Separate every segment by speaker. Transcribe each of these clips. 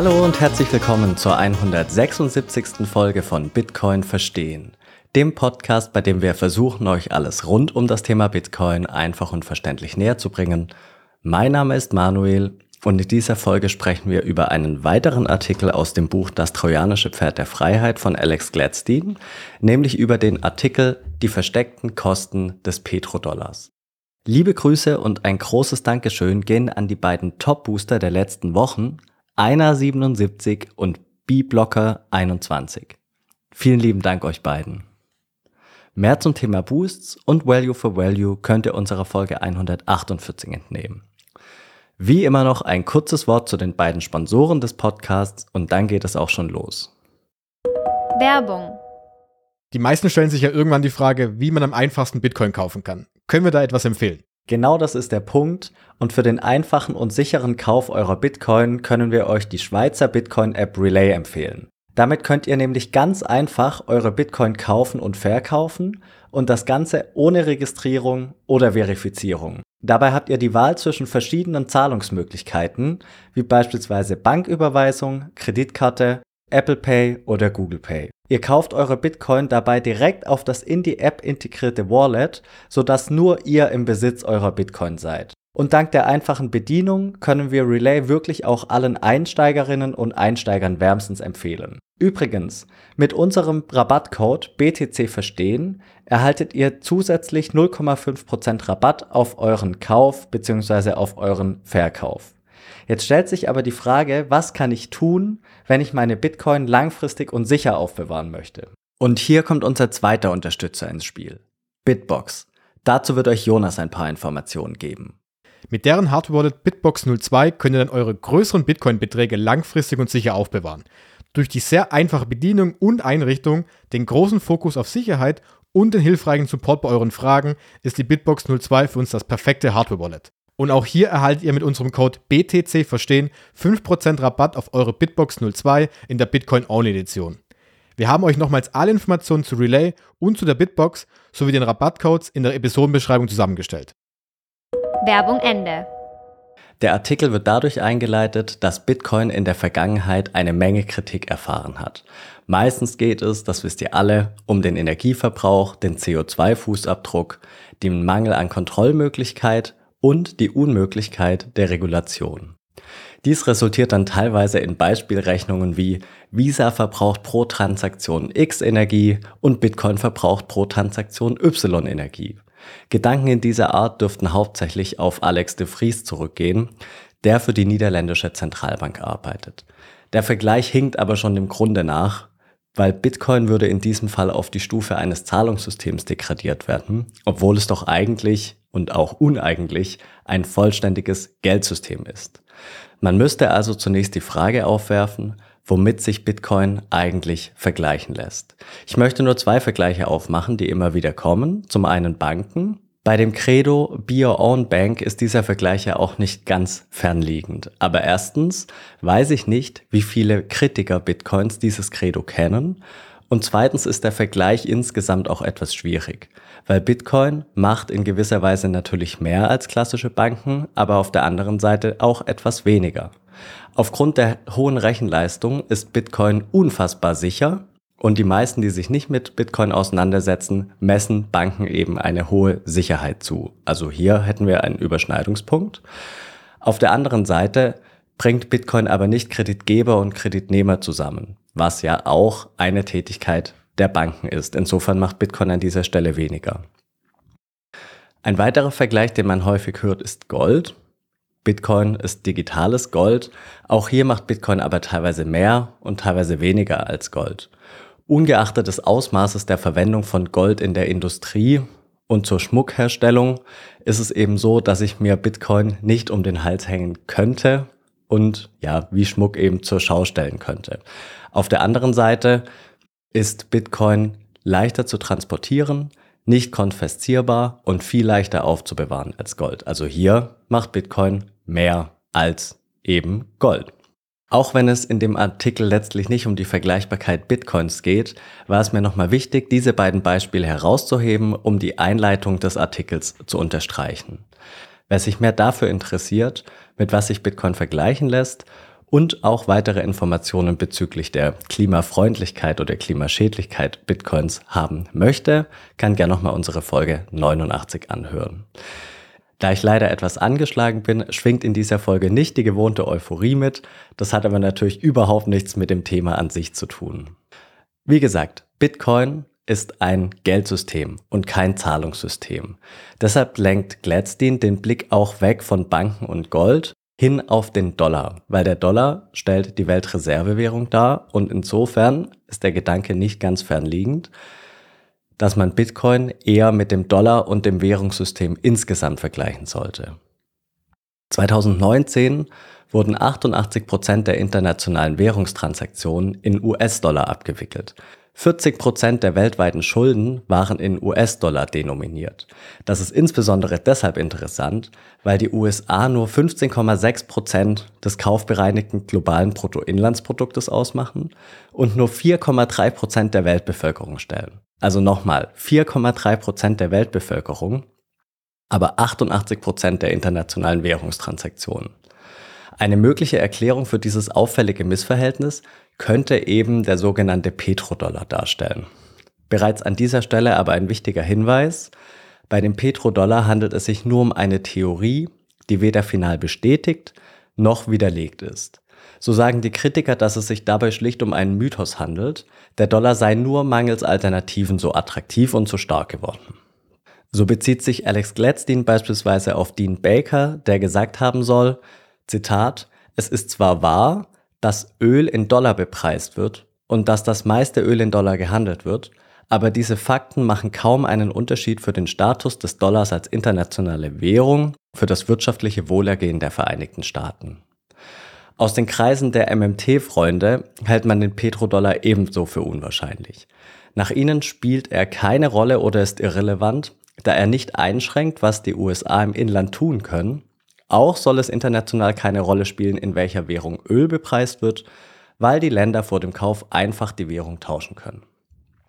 Speaker 1: Hallo und herzlich willkommen zur 176. Folge von Bitcoin Verstehen, dem Podcast, bei dem wir versuchen, euch alles rund um das Thema Bitcoin einfach und verständlich näher zu bringen. Mein Name ist Manuel und in dieser Folge sprechen wir über einen weiteren Artikel aus dem Buch Das trojanische Pferd der Freiheit von Alex Gladstein, nämlich über den Artikel Die versteckten Kosten des Petrodollars. Liebe Grüße und ein großes Dankeschön gehen an die beiden Top-Booster der letzten Wochen, einer 77 und B-Blocker 21. Vielen lieben Dank euch beiden. Mehr zum Thema Boosts und Value for Value könnt ihr unserer Folge 148 entnehmen. Wie immer noch ein kurzes Wort zu den beiden Sponsoren des Podcasts und dann geht es auch schon los.
Speaker 2: Werbung.
Speaker 3: Die meisten stellen sich ja irgendwann die Frage, wie man am einfachsten Bitcoin kaufen kann. Können wir da etwas empfehlen?
Speaker 1: Genau das ist der Punkt und für den einfachen und sicheren Kauf eurer Bitcoin können wir euch die Schweizer Bitcoin-App Relay empfehlen. Damit könnt ihr nämlich ganz einfach eure Bitcoin kaufen und verkaufen und das Ganze ohne Registrierung oder Verifizierung. Dabei habt ihr die Wahl zwischen verschiedenen Zahlungsmöglichkeiten, wie beispielsweise Banküberweisung, Kreditkarte, Apple Pay oder Google Pay. Ihr kauft eure Bitcoin dabei direkt auf das in die App integrierte Wallet, sodass nur ihr im Besitz eurer Bitcoin seid. Und dank der einfachen Bedienung können wir Relay wirklich auch allen Einsteigerinnen und Einsteigern wärmstens empfehlen. Übrigens, mit unserem Rabattcode BTC Verstehen erhaltet ihr zusätzlich 0,5% Rabatt auf euren Kauf bzw. auf euren Verkauf. Jetzt stellt sich aber die Frage, was kann ich tun, wenn ich meine Bitcoin langfristig und sicher aufbewahren möchte? Und hier kommt unser zweiter Unterstützer ins Spiel. Bitbox. Dazu wird euch Jonas ein paar Informationen geben.
Speaker 3: Mit deren Hardware-Wallet Bitbox 02 könnt ihr dann eure größeren Bitcoin-Beträge langfristig und sicher aufbewahren. Durch die sehr einfache Bedienung und Einrichtung, den großen Fokus auf Sicherheit und den hilfreichen Support bei euren Fragen ist die Bitbox 02 für uns das perfekte Hardware-Wallet. Und auch hier erhaltet ihr mit unserem Code BTC Verstehen 5% Rabatt auf eure Bitbox 02 in der Bitcoin Only Edition. Wir haben euch nochmals alle Informationen zu Relay und zu der Bitbox sowie den Rabattcodes in der Episodenbeschreibung zusammengestellt.
Speaker 2: Werbung Ende.
Speaker 1: Der Artikel wird dadurch eingeleitet, dass Bitcoin in der Vergangenheit eine Menge Kritik erfahren hat. Meistens geht es, das wisst ihr alle, um den Energieverbrauch, den CO2-Fußabdruck, den Mangel an Kontrollmöglichkeit und die Unmöglichkeit der Regulation. Dies resultiert dann teilweise in Beispielrechnungen wie Visa verbraucht pro Transaktion X Energie und Bitcoin verbraucht pro Transaktion Y Energie. Gedanken in dieser Art dürften hauptsächlich auf Alex de Vries zurückgehen, der für die niederländische Zentralbank arbeitet. Der Vergleich hinkt aber schon dem Grunde nach, weil Bitcoin würde in diesem Fall auf die Stufe eines Zahlungssystems degradiert werden, obwohl es doch eigentlich und auch uneigentlich ein vollständiges Geldsystem ist. Man müsste also zunächst die Frage aufwerfen, womit sich Bitcoin eigentlich vergleichen lässt. Ich möchte nur zwei Vergleiche aufmachen, die immer wieder kommen. Zum einen Banken. Bei dem Credo Be Your Own Bank ist dieser Vergleich ja auch nicht ganz fernliegend. Aber erstens weiß ich nicht, wie viele Kritiker Bitcoins dieses Credo kennen. Und zweitens ist der Vergleich insgesamt auch etwas schwierig, weil Bitcoin macht in gewisser Weise natürlich mehr als klassische Banken, aber auf der anderen Seite auch etwas weniger. Aufgrund der hohen Rechenleistung ist Bitcoin unfassbar sicher und die meisten, die sich nicht mit Bitcoin auseinandersetzen, messen Banken eben eine hohe Sicherheit zu. Also hier hätten wir einen Überschneidungspunkt. Auf der anderen Seite bringt Bitcoin aber nicht Kreditgeber und Kreditnehmer zusammen, was ja auch eine Tätigkeit der Banken ist. Insofern macht Bitcoin an dieser Stelle weniger. Ein weiterer Vergleich, den man häufig hört, ist Gold. Bitcoin ist digitales Gold. Auch hier macht Bitcoin aber teilweise mehr und teilweise weniger als Gold. Ungeachtet des Ausmaßes der Verwendung von Gold in der Industrie und zur Schmuckherstellung ist es eben so, dass ich mir Bitcoin nicht um den Hals hängen könnte und ja, wie Schmuck eben zur Schau stellen könnte. Auf der anderen Seite ist Bitcoin leichter zu transportieren, nicht konfeszierbar und viel leichter aufzubewahren als Gold. Also hier macht Bitcoin mehr als eben Gold. Auch wenn es in dem Artikel letztlich nicht um die Vergleichbarkeit Bitcoins geht, war es mir nochmal wichtig, diese beiden Beispiele herauszuheben, um die Einleitung des Artikels zu unterstreichen. Wer sich mehr dafür interessiert, mit was sich Bitcoin vergleichen lässt und auch weitere Informationen bezüglich der Klimafreundlichkeit oder Klimaschädlichkeit Bitcoins haben möchte, kann gerne nochmal unsere Folge 89 anhören. Da ich leider etwas angeschlagen bin, schwingt in dieser Folge nicht die gewohnte Euphorie mit. Das hat aber natürlich überhaupt nichts mit dem Thema an sich zu tun. Wie gesagt, Bitcoin ist ein Geldsystem und kein Zahlungssystem. Deshalb lenkt Gladstein den Blick auch weg von Banken und Gold hin auf den Dollar, weil der Dollar stellt die Weltreservewährung dar und insofern ist der Gedanke nicht ganz fernliegend, dass man Bitcoin eher mit dem Dollar und dem Währungssystem insgesamt vergleichen sollte. 2019 wurden 88 Prozent der internationalen Währungstransaktionen in US-Dollar abgewickelt. 40 Prozent der weltweiten Schulden waren in US-Dollar denominiert. Das ist insbesondere deshalb interessant, weil die USA nur 15,6 Prozent des kaufbereinigten globalen Bruttoinlandsproduktes ausmachen und nur 4,3 Prozent der Weltbevölkerung stellen. Also nochmal, 4,3 Prozent der Weltbevölkerung, aber 88 Prozent der internationalen Währungstransaktionen. Eine mögliche Erklärung für dieses auffällige Missverhältnis könnte eben der sogenannte Petrodollar darstellen. Bereits an dieser Stelle aber ein wichtiger Hinweis. Bei dem Petrodollar handelt es sich nur um eine Theorie, die weder final bestätigt noch widerlegt ist. So sagen die Kritiker, dass es sich dabei schlicht um einen Mythos handelt, der Dollar sei nur mangels Alternativen so attraktiv und so stark geworden. So bezieht sich Alex Gladstein beispielsweise auf Dean Baker, der gesagt haben soll, Zitat, es ist zwar wahr, dass Öl in Dollar bepreist wird und dass das meiste Öl in Dollar gehandelt wird, aber diese Fakten machen kaum einen Unterschied für den Status des Dollars als internationale Währung für das wirtschaftliche Wohlergehen der Vereinigten Staaten. Aus den Kreisen der MMT-Freunde hält man den Petrodollar ebenso für unwahrscheinlich. Nach ihnen spielt er keine Rolle oder ist irrelevant, da er nicht einschränkt, was die USA im Inland tun können auch soll es international keine Rolle spielen, in welcher Währung Öl bepreist wird, weil die Länder vor dem Kauf einfach die Währung tauschen können.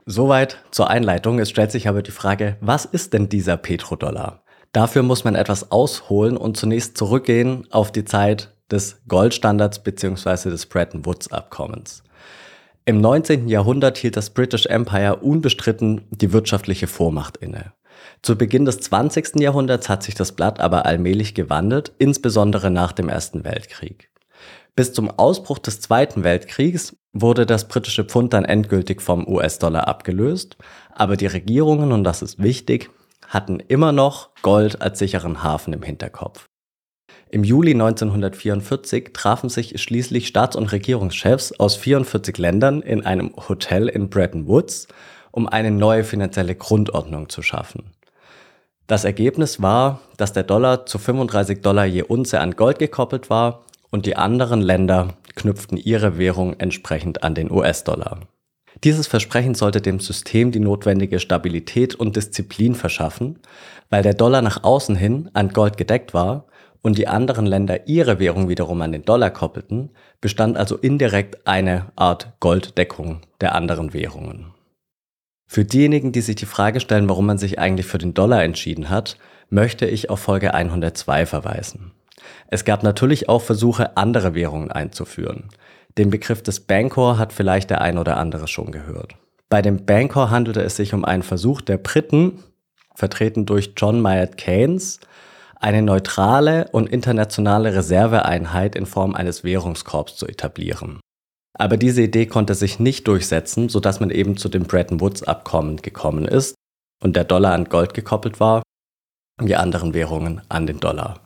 Speaker 1: Soweit zur Einleitung. Es stellt sich aber die Frage, was ist denn dieser Petrodollar? Dafür muss man etwas ausholen und zunächst zurückgehen auf die Zeit des Goldstandards bzw. des Bretton Woods Abkommens. Im 19. Jahrhundert hielt das British Empire unbestritten die wirtschaftliche Vormacht inne. Zu Beginn des 20. Jahrhunderts hat sich das Blatt aber allmählich gewandelt, insbesondere nach dem Ersten Weltkrieg. Bis zum Ausbruch des Zweiten Weltkriegs wurde das britische Pfund dann endgültig vom US-Dollar abgelöst, aber die Regierungen, und das ist wichtig, hatten immer noch Gold als sicheren Hafen im Hinterkopf. Im Juli 1944 trafen sich schließlich Staats- und Regierungschefs aus 44 Ländern in einem Hotel in Bretton Woods, um eine neue finanzielle Grundordnung zu schaffen. Das Ergebnis war, dass der Dollar zu 35 Dollar je Unze an Gold gekoppelt war und die anderen Länder knüpften ihre Währung entsprechend an den US-Dollar. Dieses Versprechen sollte dem System die notwendige Stabilität und Disziplin verschaffen, weil der Dollar nach außen hin an Gold gedeckt war und die anderen Länder ihre Währung wiederum an den Dollar koppelten, bestand also indirekt eine Art Golddeckung der anderen Währungen. Für diejenigen, die sich die Frage stellen, warum man sich eigentlich für den Dollar entschieden hat, möchte ich auf Folge 102 verweisen. Es gab natürlich auch Versuche, andere Währungen einzuführen. Den Begriff des Bancor hat vielleicht der ein oder andere schon gehört. Bei dem Bancor handelte es sich um einen Versuch der Briten, vertreten durch John Maynard Keynes, eine neutrale und internationale Reserveeinheit in Form eines Währungskorps zu etablieren. Aber diese Idee konnte sich nicht durchsetzen, sodass man eben zu dem Bretton Woods-Abkommen gekommen ist und der Dollar an Gold gekoppelt war und die anderen Währungen an den Dollar.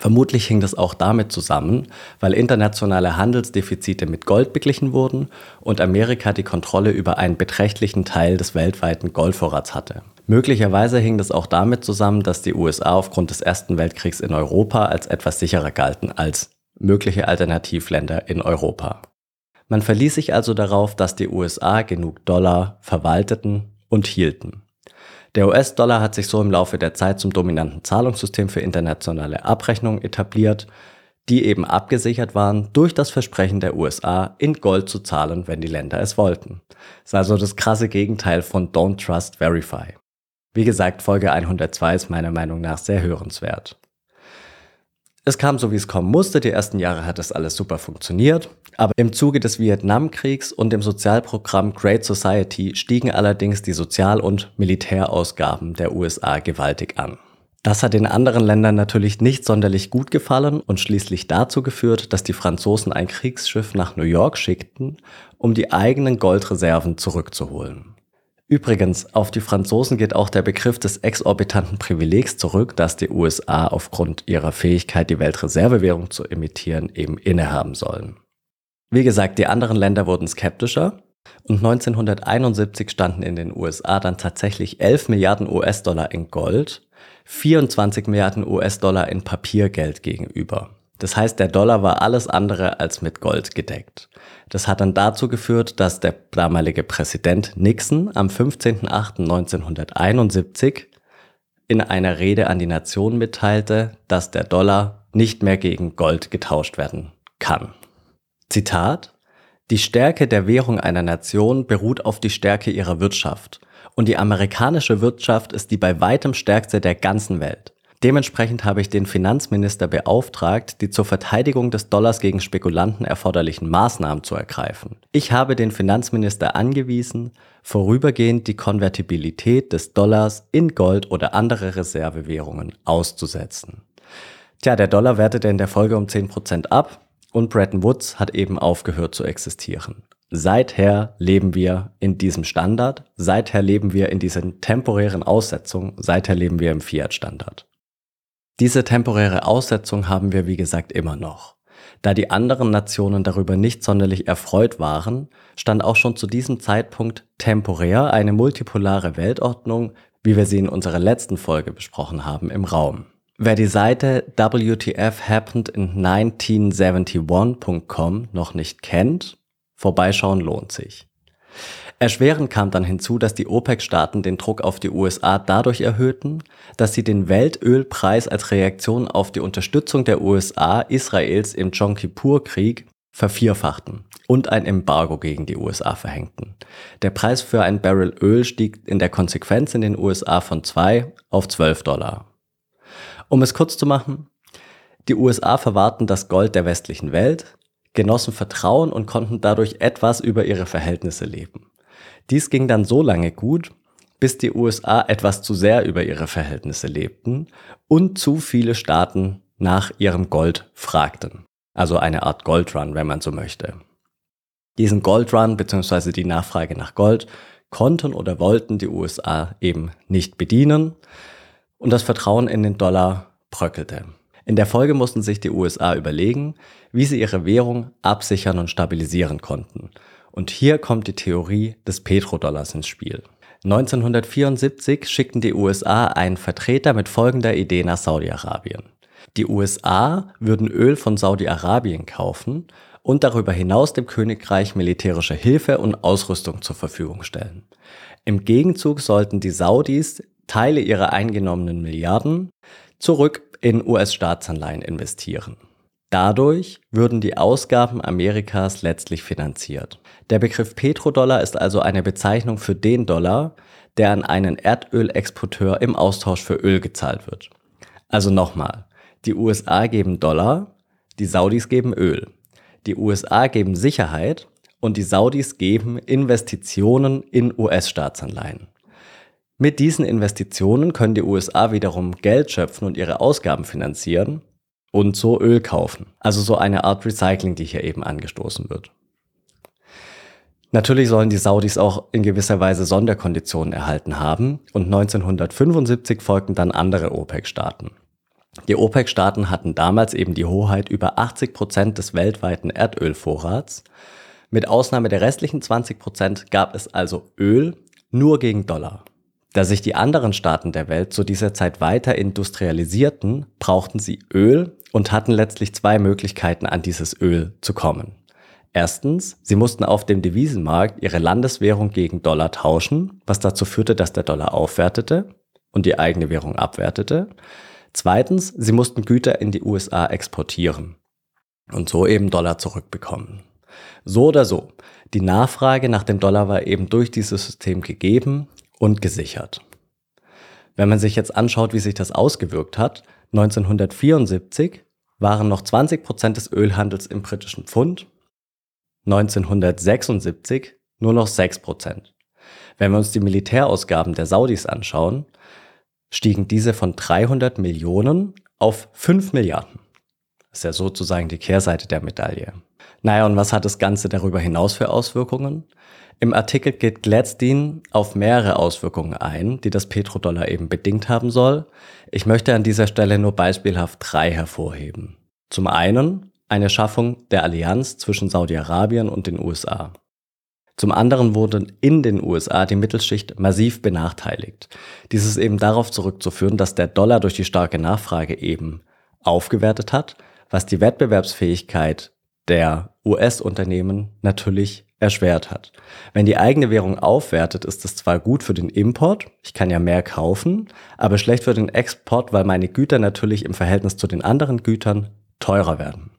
Speaker 1: Vermutlich hing das auch damit zusammen, weil internationale Handelsdefizite mit Gold beglichen wurden und Amerika die Kontrolle über einen beträchtlichen Teil des weltweiten Goldvorrats hatte. Möglicherweise hing das auch damit zusammen, dass die USA aufgrund des Ersten Weltkriegs in Europa als etwas sicherer galten als mögliche Alternativländer in Europa. Man verließ sich also darauf, dass die USA genug Dollar verwalteten und hielten. Der US-Dollar hat sich so im Laufe der Zeit zum dominanten Zahlungssystem für internationale Abrechnungen etabliert, die eben abgesichert waren durch das Versprechen der USA, in Gold zu zahlen, wenn die Länder es wollten. Das ist also das krasse Gegenteil von Don't Trust Verify. Wie gesagt, Folge 102 ist meiner Meinung nach sehr hörenswert. Es kam so, wie es kommen musste. Die ersten Jahre hat das alles super funktioniert. Aber im Zuge des Vietnamkriegs und dem Sozialprogramm Great Society stiegen allerdings die Sozial- und Militärausgaben der USA gewaltig an. Das hat den anderen Ländern natürlich nicht sonderlich gut gefallen und schließlich dazu geführt, dass die Franzosen ein Kriegsschiff nach New York schickten, um die eigenen Goldreserven zurückzuholen. Übrigens, auf die Franzosen geht auch der Begriff des exorbitanten Privilegs zurück, das die USA aufgrund ihrer Fähigkeit, die Weltreservewährung zu emittieren, eben innehaben sollen. Wie gesagt, die anderen Länder wurden skeptischer und 1971 standen in den USA dann tatsächlich 11 Milliarden US-Dollar in Gold 24 Milliarden US-Dollar in Papiergeld gegenüber. Das heißt, der Dollar war alles andere als mit Gold gedeckt. Das hat dann dazu geführt, dass der damalige Präsident Nixon am 15.08.1971 in einer Rede an die Nation mitteilte, dass der Dollar nicht mehr gegen Gold getauscht werden kann. Zitat Die Stärke der Währung einer Nation beruht auf die Stärke ihrer Wirtschaft und die amerikanische Wirtschaft ist die bei weitem stärkste der ganzen Welt. Dementsprechend habe ich den Finanzminister beauftragt, die zur Verteidigung des Dollars gegen Spekulanten erforderlichen Maßnahmen zu ergreifen. Ich habe den Finanzminister angewiesen, vorübergehend die Konvertibilität des Dollars in Gold oder andere Reservewährungen auszusetzen. Tja, der Dollar wertete in der Folge um 10% ab und Bretton Woods hat eben aufgehört zu existieren. Seither leben wir in diesem Standard, seither leben wir in diesen temporären Aussetzungen, seither leben wir im Fiat-Standard. Diese temporäre Aussetzung haben wir, wie gesagt, immer noch. Da die anderen Nationen darüber nicht sonderlich erfreut waren, stand auch schon zu diesem Zeitpunkt temporär eine multipolare Weltordnung, wie wir sie in unserer letzten Folge besprochen haben, im Raum. Wer die Seite WTF Happened in 1971.com noch nicht kennt, Vorbeischauen lohnt sich. Erschwerend kam dann hinzu, dass die OPEC-Staaten den Druck auf die USA dadurch erhöhten, dass sie den Weltölpreis als Reaktion auf die Unterstützung der USA Israels im Yom Kippur-Krieg vervierfachten und ein Embargo gegen die USA verhängten. Der Preis für ein Barrel Öl stieg in der Konsequenz in den USA von 2 auf 12 Dollar. Um es kurz zu machen, die USA verwahrten das Gold der westlichen Welt, genossen Vertrauen und konnten dadurch etwas über ihre Verhältnisse leben. Dies ging dann so lange gut, bis die USA etwas zu sehr über ihre Verhältnisse lebten und zu viele Staaten nach ihrem Gold fragten. Also eine Art Goldrun, wenn man so möchte. Diesen Goldrun bzw. die Nachfrage nach Gold konnten oder wollten die USA eben nicht bedienen und das Vertrauen in den Dollar bröckelte. In der Folge mussten sich die USA überlegen, wie sie ihre Währung absichern und stabilisieren konnten. Und hier kommt die Theorie des Petrodollars ins Spiel. 1974 schickten die USA einen Vertreter mit folgender Idee nach Saudi-Arabien. Die USA würden Öl von Saudi-Arabien kaufen und darüber hinaus dem Königreich militärische Hilfe und Ausrüstung zur Verfügung stellen. Im Gegenzug sollten die Saudis Teile ihrer eingenommenen Milliarden zurück in US-Staatsanleihen investieren. Dadurch würden die Ausgaben Amerikas letztlich finanziert. Der Begriff Petrodollar ist also eine Bezeichnung für den Dollar, der an einen Erdölexporteur im Austausch für Öl gezahlt wird. Also nochmal, die USA geben Dollar, die Saudis geben Öl. Die USA geben Sicherheit und die Saudis geben Investitionen in US-Staatsanleihen. Mit diesen Investitionen können die USA wiederum Geld schöpfen und ihre Ausgaben finanzieren und so Öl kaufen. Also so eine Art Recycling, die hier eben angestoßen wird. Natürlich sollen die Saudis auch in gewisser Weise Sonderkonditionen erhalten haben und 1975 folgten dann andere OPEC-Staaten. Die OPEC-Staaten hatten damals eben die Hoheit über 80 Prozent des weltweiten Erdölvorrats. Mit Ausnahme der restlichen 20 Prozent gab es also Öl nur gegen Dollar. Da sich die anderen Staaten der Welt zu dieser Zeit weiter industrialisierten, brauchten sie Öl und hatten letztlich zwei Möglichkeiten, an dieses Öl zu kommen. Erstens, sie mussten auf dem Devisenmarkt ihre Landeswährung gegen Dollar tauschen, was dazu führte, dass der Dollar aufwertete und die eigene Währung abwertete. Zweitens, sie mussten Güter in die USA exportieren und so eben Dollar zurückbekommen. So oder so, die Nachfrage nach dem Dollar war eben durch dieses System gegeben und gesichert. Wenn man sich jetzt anschaut, wie sich das ausgewirkt hat, 1974 waren noch 20% des Ölhandels im britischen Pfund, 1976 nur noch 6%. Wenn wir uns die Militärausgaben der Saudis anschauen, stiegen diese von 300 Millionen auf 5 Milliarden. Das ist ja sozusagen die Kehrseite der Medaille. Naja, und was hat das Ganze darüber hinaus für Auswirkungen? Im Artikel geht Gladstein auf mehrere Auswirkungen ein, die das Petrodollar eben bedingt haben soll. Ich möchte an dieser Stelle nur beispielhaft drei hervorheben. Zum einen eine Schaffung der Allianz zwischen Saudi-Arabien und den USA. Zum anderen wurde in den USA die Mittelschicht massiv benachteiligt. Dies ist eben darauf zurückzuführen, dass der Dollar durch die starke Nachfrage eben aufgewertet hat, was die Wettbewerbsfähigkeit der US-Unternehmen natürlich erschwert hat. Wenn die eigene Währung aufwertet, ist das zwar gut für den Import, ich kann ja mehr kaufen, aber schlecht für den Export, weil meine Güter natürlich im Verhältnis zu den anderen Gütern teurer werden.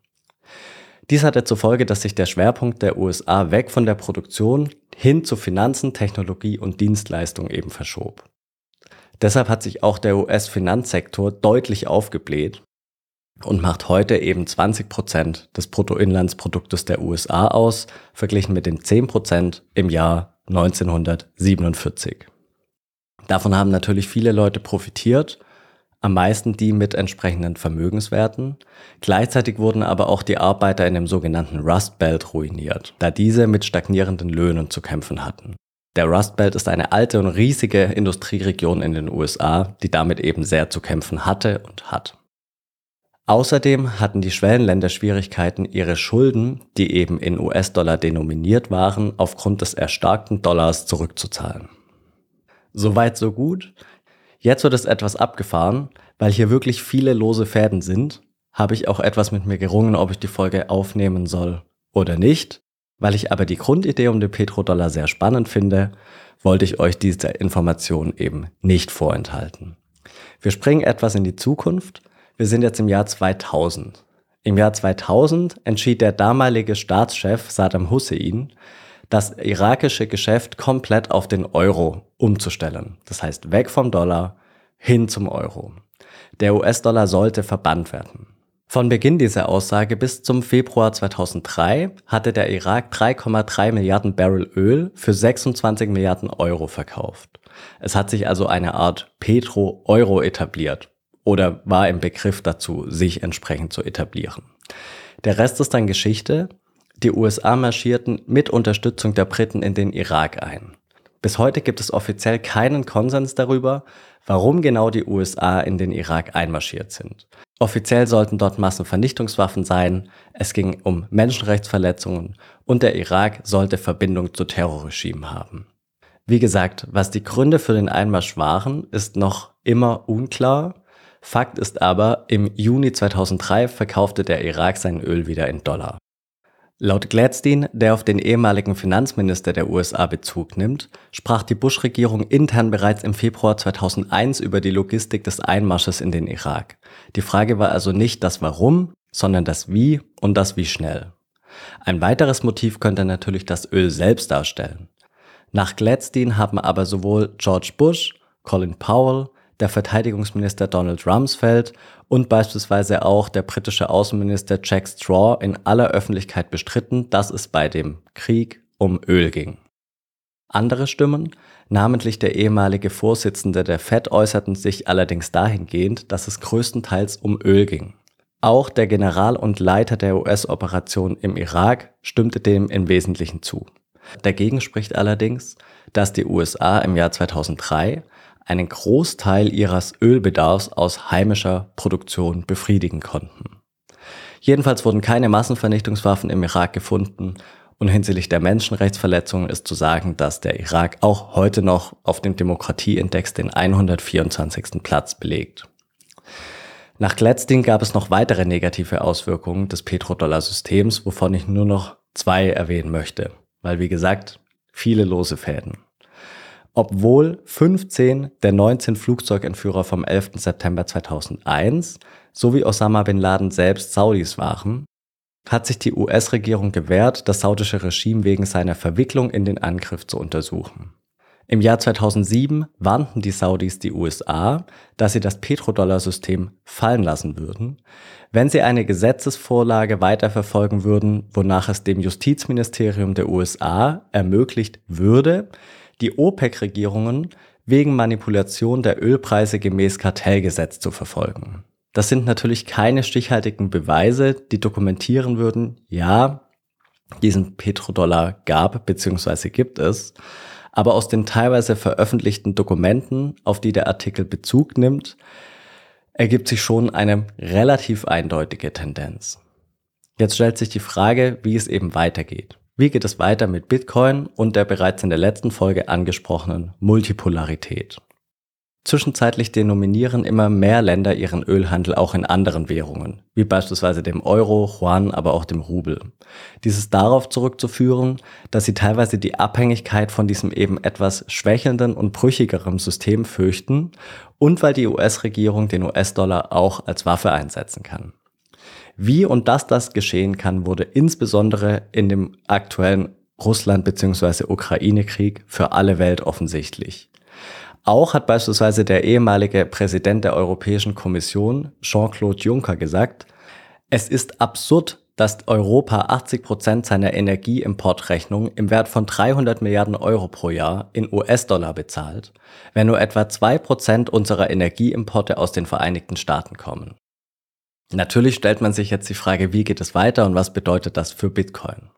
Speaker 1: Dies hatte zur Folge, dass sich der Schwerpunkt der USA weg von der Produktion hin zu Finanzen, Technologie und Dienstleistungen eben verschob. Deshalb hat sich auch der US-Finanzsektor deutlich aufgebläht und macht heute eben 20 Prozent des Bruttoinlandsproduktes der USA aus, verglichen mit den 10 Prozent im Jahr 1947. Davon haben natürlich viele Leute profitiert am meisten die mit entsprechenden Vermögenswerten. Gleichzeitig wurden aber auch die Arbeiter in dem sogenannten Rust Belt ruiniert, da diese mit stagnierenden Löhnen zu kämpfen hatten. Der Rust Belt ist eine alte und riesige Industrieregion in den USA, die damit eben sehr zu kämpfen hatte und hat. Außerdem hatten die Schwellenländer Schwierigkeiten, ihre Schulden, die eben in US-Dollar denominiert waren, aufgrund des erstarkten Dollars zurückzuzahlen. Soweit so gut. Jetzt wird es etwas abgefahren, weil hier wirklich viele lose Fäden sind, habe ich auch etwas mit mir gerungen, ob ich die Folge aufnehmen soll oder nicht. Weil ich aber die Grundidee um den Petrodollar sehr spannend finde, wollte ich euch diese Information eben nicht vorenthalten. Wir springen etwas in die Zukunft. Wir sind jetzt im Jahr 2000. Im Jahr 2000 entschied der damalige Staatschef Saddam Hussein, das irakische Geschäft komplett auf den Euro umzustellen. Das heißt, weg vom Dollar hin zum Euro. Der US-Dollar sollte verbannt werden. Von Beginn dieser Aussage bis zum Februar 2003 hatte der Irak 3,3 Milliarden Barrel Öl für 26 Milliarden Euro verkauft. Es hat sich also eine Art Petro-Euro etabliert oder war im Begriff dazu, sich entsprechend zu etablieren. Der Rest ist dann Geschichte die USA marschierten mit Unterstützung der Briten in den Irak ein. Bis heute gibt es offiziell keinen Konsens darüber, warum genau die USA in den Irak einmarschiert sind. Offiziell sollten dort Massenvernichtungswaffen sein, es ging um Menschenrechtsverletzungen und der Irak sollte Verbindung zu Terrorregimen haben. Wie gesagt, was die Gründe für den Einmarsch waren, ist noch immer unklar. Fakt ist aber, im Juni 2003 verkaufte der Irak sein Öl wieder in Dollar. Laut Gladstein, der auf den ehemaligen Finanzminister der USA Bezug nimmt, sprach die Bush-Regierung intern bereits im Februar 2001 über die Logistik des Einmarsches in den Irak. Die Frage war also nicht das Warum, sondern das Wie und das Wie schnell. Ein weiteres Motiv könnte natürlich das Öl selbst darstellen. Nach Gladstein haben aber sowohl George Bush, Colin Powell der Verteidigungsminister Donald Rumsfeld und beispielsweise auch der britische Außenminister Jack Straw in aller Öffentlichkeit bestritten, dass es bei dem Krieg um Öl ging. Andere Stimmen, namentlich der ehemalige Vorsitzende der Fed, äußerten sich allerdings dahingehend, dass es größtenteils um Öl ging. Auch der General und Leiter der US-Operation im Irak stimmte dem im Wesentlichen zu. Dagegen spricht allerdings, dass die USA im Jahr 2003 einen Großteil ihres Ölbedarfs aus heimischer Produktion befriedigen konnten. Jedenfalls wurden keine Massenvernichtungswaffen im Irak gefunden und hinsichtlich der Menschenrechtsverletzungen ist zu sagen, dass der Irak auch heute noch auf dem Demokratieindex den 124. Platz belegt. Nach Gladstein gab es noch weitere negative Auswirkungen des Petrodollar-Systems, wovon ich nur noch zwei erwähnen möchte, weil wie gesagt, viele lose Fäden. Obwohl 15 der 19 Flugzeugentführer vom 11. September 2001 sowie Osama bin Laden selbst Saudis waren, hat sich die US-Regierung gewehrt, das saudische Regime wegen seiner Verwicklung in den Angriff zu untersuchen. Im Jahr 2007 warnten die Saudis die USA, dass sie das Petrodollar-System fallen lassen würden, wenn sie eine Gesetzesvorlage weiterverfolgen würden, wonach es dem Justizministerium der USA ermöglicht würde, die OPEC-Regierungen wegen Manipulation der Ölpreise gemäß Kartellgesetz zu verfolgen. Das sind natürlich keine stichhaltigen Beweise, die dokumentieren würden, ja, diesen Petrodollar gab bzw. gibt es, aber aus den teilweise veröffentlichten Dokumenten, auf die der Artikel Bezug nimmt, ergibt sich schon eine relativ eindeutige Tendenz. Jetzt stellt sich die Frage, wie es eben weitergeht. Wie geht es weiter mit Bitcoin und der bereits in der letzten Folge angesprochenen Multipolarität? Zwischenzeitlich denominieren immer mehr Länder ihren Ölhandel auch in anderen Währungen, wie beispielsweise dem Euro, Yuan, aber auch dem Rubel. Dies ist darauf zurückzuführen, dass sie teilweise die Abhängigkeit von diesem eben etwas schwächelnden und brüchigeren System fürchten und weil die US-Regierung den US-Dollar auch als Waffe einsetzen kann. Wie und dass das geschehen kann, wurde insbesondere in dem aktuellen Russland- bzw. Ukraine-Krieg für alle Welt offensichtlich. Auch hat beispielsweise der ehemalige Präsident der Europäischen Kommission, Jean-Claude Juncker, gesagt, es ist absurd, dass Europa 80 Prozent seiner Energieimportrechnung im Wert von 300 Milliarden Euro pro Jahr in US-Dollar bezahlt, wenn nur etwa zwei Prozent unserer Energieimporte aus den Vereinigten Staaten kommen. Natürlich stellt man sich jetzt die Frage, wie geht es weiter und was bedeutet das für Bitcoin?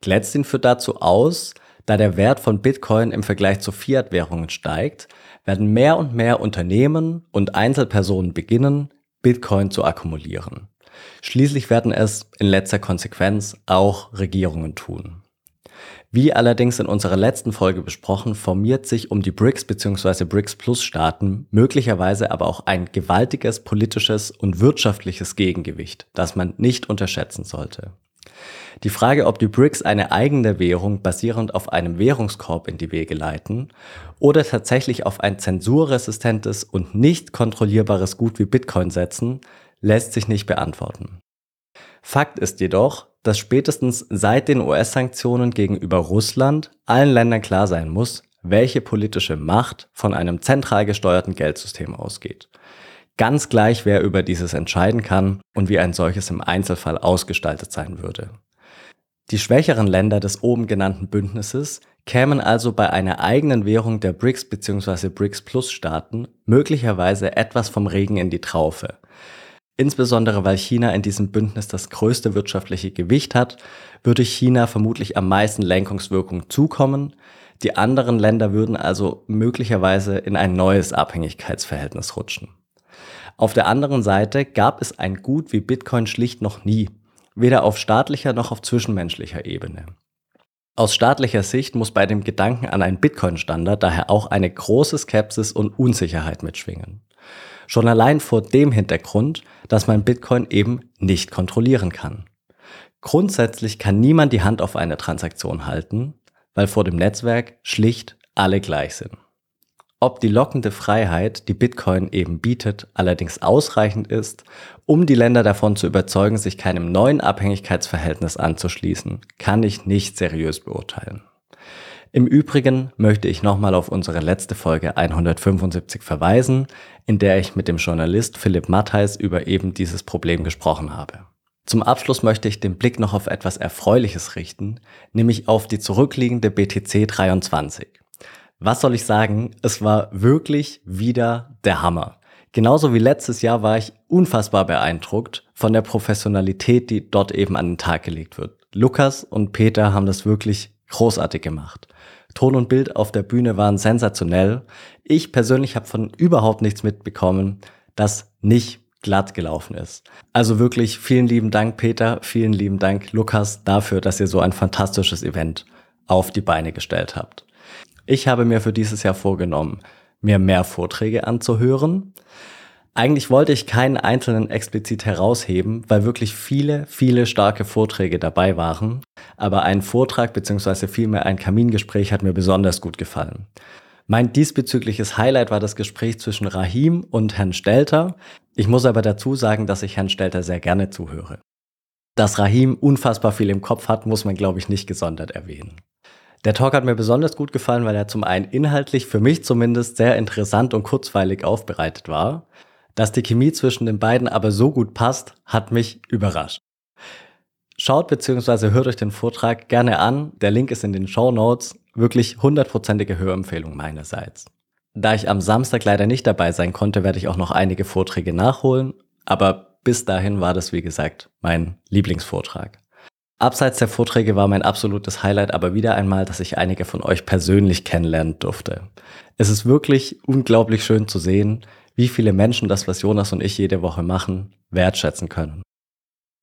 Speaker 1: Glätzin führt dazu aus, da der Wert von Bitcoin im Vergleich zu Fiat-Währungen steigt, werden mehr und mehr Unternehmen und Einzelpersonen beginnen, Bitcoin zu akkumulieren. Schließlich werden es in letzter Konsequenz auch Regierungen tun. Wie allerdings in unserer letzten Folge besprochen, formiert sich um die BRICS bzw. BRICS Plus Staaten möglicherweise aber auch ein gewaltiges politisches und wirtschaftliches Gegengewicht, das man nicht unterschätzen sollte. Die Frage, ob die BRICS eine eigene Währung basierend auf einem Währungskorb in die Wege leiten oder tatsächlich auf ein zensurresistentes und nicht kontrollierbares Gut wie Bitcoin setzen, lässt sich nicht beantworten. Fakt ist jedoch, dass spätestens seit den US-Sanktionen gegenüber Russland allen Ländern klar sein muss, welche politische Macht von einem zentral gesteuerten Geldsystem ausgeht. Ganz gleich, wer über dieses entscheiden kann und wie ein solches im Einzelfall ausgestaltet sein würde. Die schwächeren Länder des oben genannten Bündnisses kämen also bei einer eigenen Währung der BRICS bzw. BRICS Plus Staaten möglicherweise etwas vom Regen in die Traufe. Insbesondere weil China in diesem Bündnis das größte wirtschaftliche Gewicht hat, würde China vermutlich am meisten Lenkungswirkung zukommen. Die anderen Länder würden also möglicherweise in ein neues Abhängigkeitsverhältnis rutschen. Auf der anderen Seite gab es ein Gut wie Bitcoin schlicht noch nie, weder auf staatlicher noch auf zwischenmenschlicher Ebene. Aus staatlicher Sicht muss bei dem Gedanken an einen Bitcoin-Standard daher auch eine große Skepsis und Unsicherheit mitschwingen. Schon allein vor dem Hintergrund, dass man Bitcoin eben nicht kontrollieren kann. Grundsätzlich kann niemand die Hand auf eine Transaktion halten, weil vor dem Netzwerk schlicht alle gleich sind. Ob die lockende Freiheit, die Bitcoin eben bietet, allerdings ausreichend ist, um die Länder davon zu überzeugen, sich keinem neuen Abhängigkeitsverhältnis anzuschließen, kann ich nicht seriös beurteilen. Im Übrigen möchte ich nochmal auf unsere letzte Folge 175 verweisen, in der ich mit dem Journalist Philipp Mattheis über eben dieses Problem gesprochen habe. Zum Abschluss möchte ich den Blick noch auf etwas Erfreuliches richten, nämlich auf die zurückliegende BTC 23. Was soll ich sagen? Es war wirklich wieder der Hammer. Genauso wie letztes Jahr war ich unfassbar beeindruckt von der Professionalität, die dort eben an den Tag gelegt wird. Lukas und Peter haben das wirklich großartig gemacht. Ton und Bild auf der Bühne waren sensationell. Ich persönlich habe von überhaupt nichts mitbekommen, das nicht glatt gelaufen ist. Also wirklich vielen lieben Dank, Peter, vielen lieben Dank, Lukas, dafür, dass ihr so ein fantastisches Event auf die Beine gestellt habt. Ich habe mir für dieses Jahr vorgenommen, mir mehr Vorträge anzuhören. Eigentlich wollte ich keinen einzelnen explizit herausheben, weil wirklich viele, viele starke Vorträge dabei waren. Aber ein Vortrag bzw. vielmehr ein Kamingespräch hat mir besonders gut gefallen. Mein diesbezügliches Highlight war das Gespräch zwischen Rahim und Herrn Stelter. Ich muss aber dazu sagen, dass ich Herrn Stelter sehr gerne zuhöre. Dass Rahim unfassbar viel im Kopf hat, muss man, glaube ich, nicht gesondert erwähnen. Der Talk hat mir besonders gut gefallen, weil er zum einen inhaltlich für mich zumindest sehr interessant und kurzweilig aufbereitet war. Dass die Chemie zwischen den beiden aber so gut passt, hat mich überrascht. Schaut bzw. hört euch den Vortrag gerne an. Der Link ist in den Show Notes. Wirklich hundertprozentige Hörempfehlung meinerseits. Da ich am Samstag leider nicht dabei sein konnte, werde ich auch noch einige Vorträge nachholen. Aber bis dahin war das, wie gesagt, mein Lieblingsvortrag. Abseits der Vorträge war mein absolutes Highlight aber wieder einmal, dass ich einige von euch persönlich kennenlernen durfte. Es ist wirklich unglaublich schön zu sehen, wie viele Menschen das, was Jonas und ich jede Woche machen, wertschätzen können.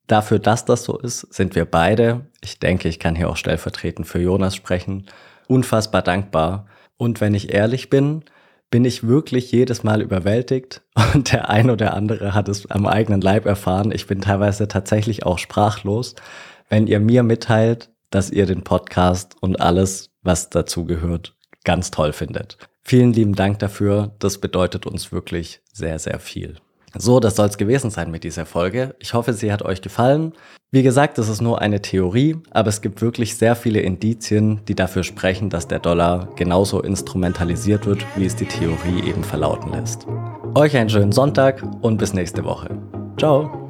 Speaker 1: Dafür, dass das so ist, sind wir beide, ich denke, ich kann hier auch stellvertretend für Jonas sprechen, unfassbar dankbar. Und wenn ich ehrlich bin, bin ich wirklich jedes Mal überwältigt und der ein oder andere hat es am eigenen Leib erfahren. Ich bin teilweise tatsächlich auch sprachlos, wenn ihr mir mitteilt, dass ihr den Podcast und alles, was dazu gehört, ganz toll findet. Vielen lieben Dank dafür. Das bedeutet uns wirklich sehr, sehr viel. So, das soll es gewesen sein mit dieser Folge. Ich hoffe, sie hat euch gefallen. Wie gesagt, das ist nur eine Theorie, aber es gibt wirklich sehr viele Indizien, die dafür sprechen, dass der Dollar genauso instrumentalisiert wird, wie es die Theorie eben verlauten lässt. Euch einen schönen Sonntag und bis nächste Woche. Ciao!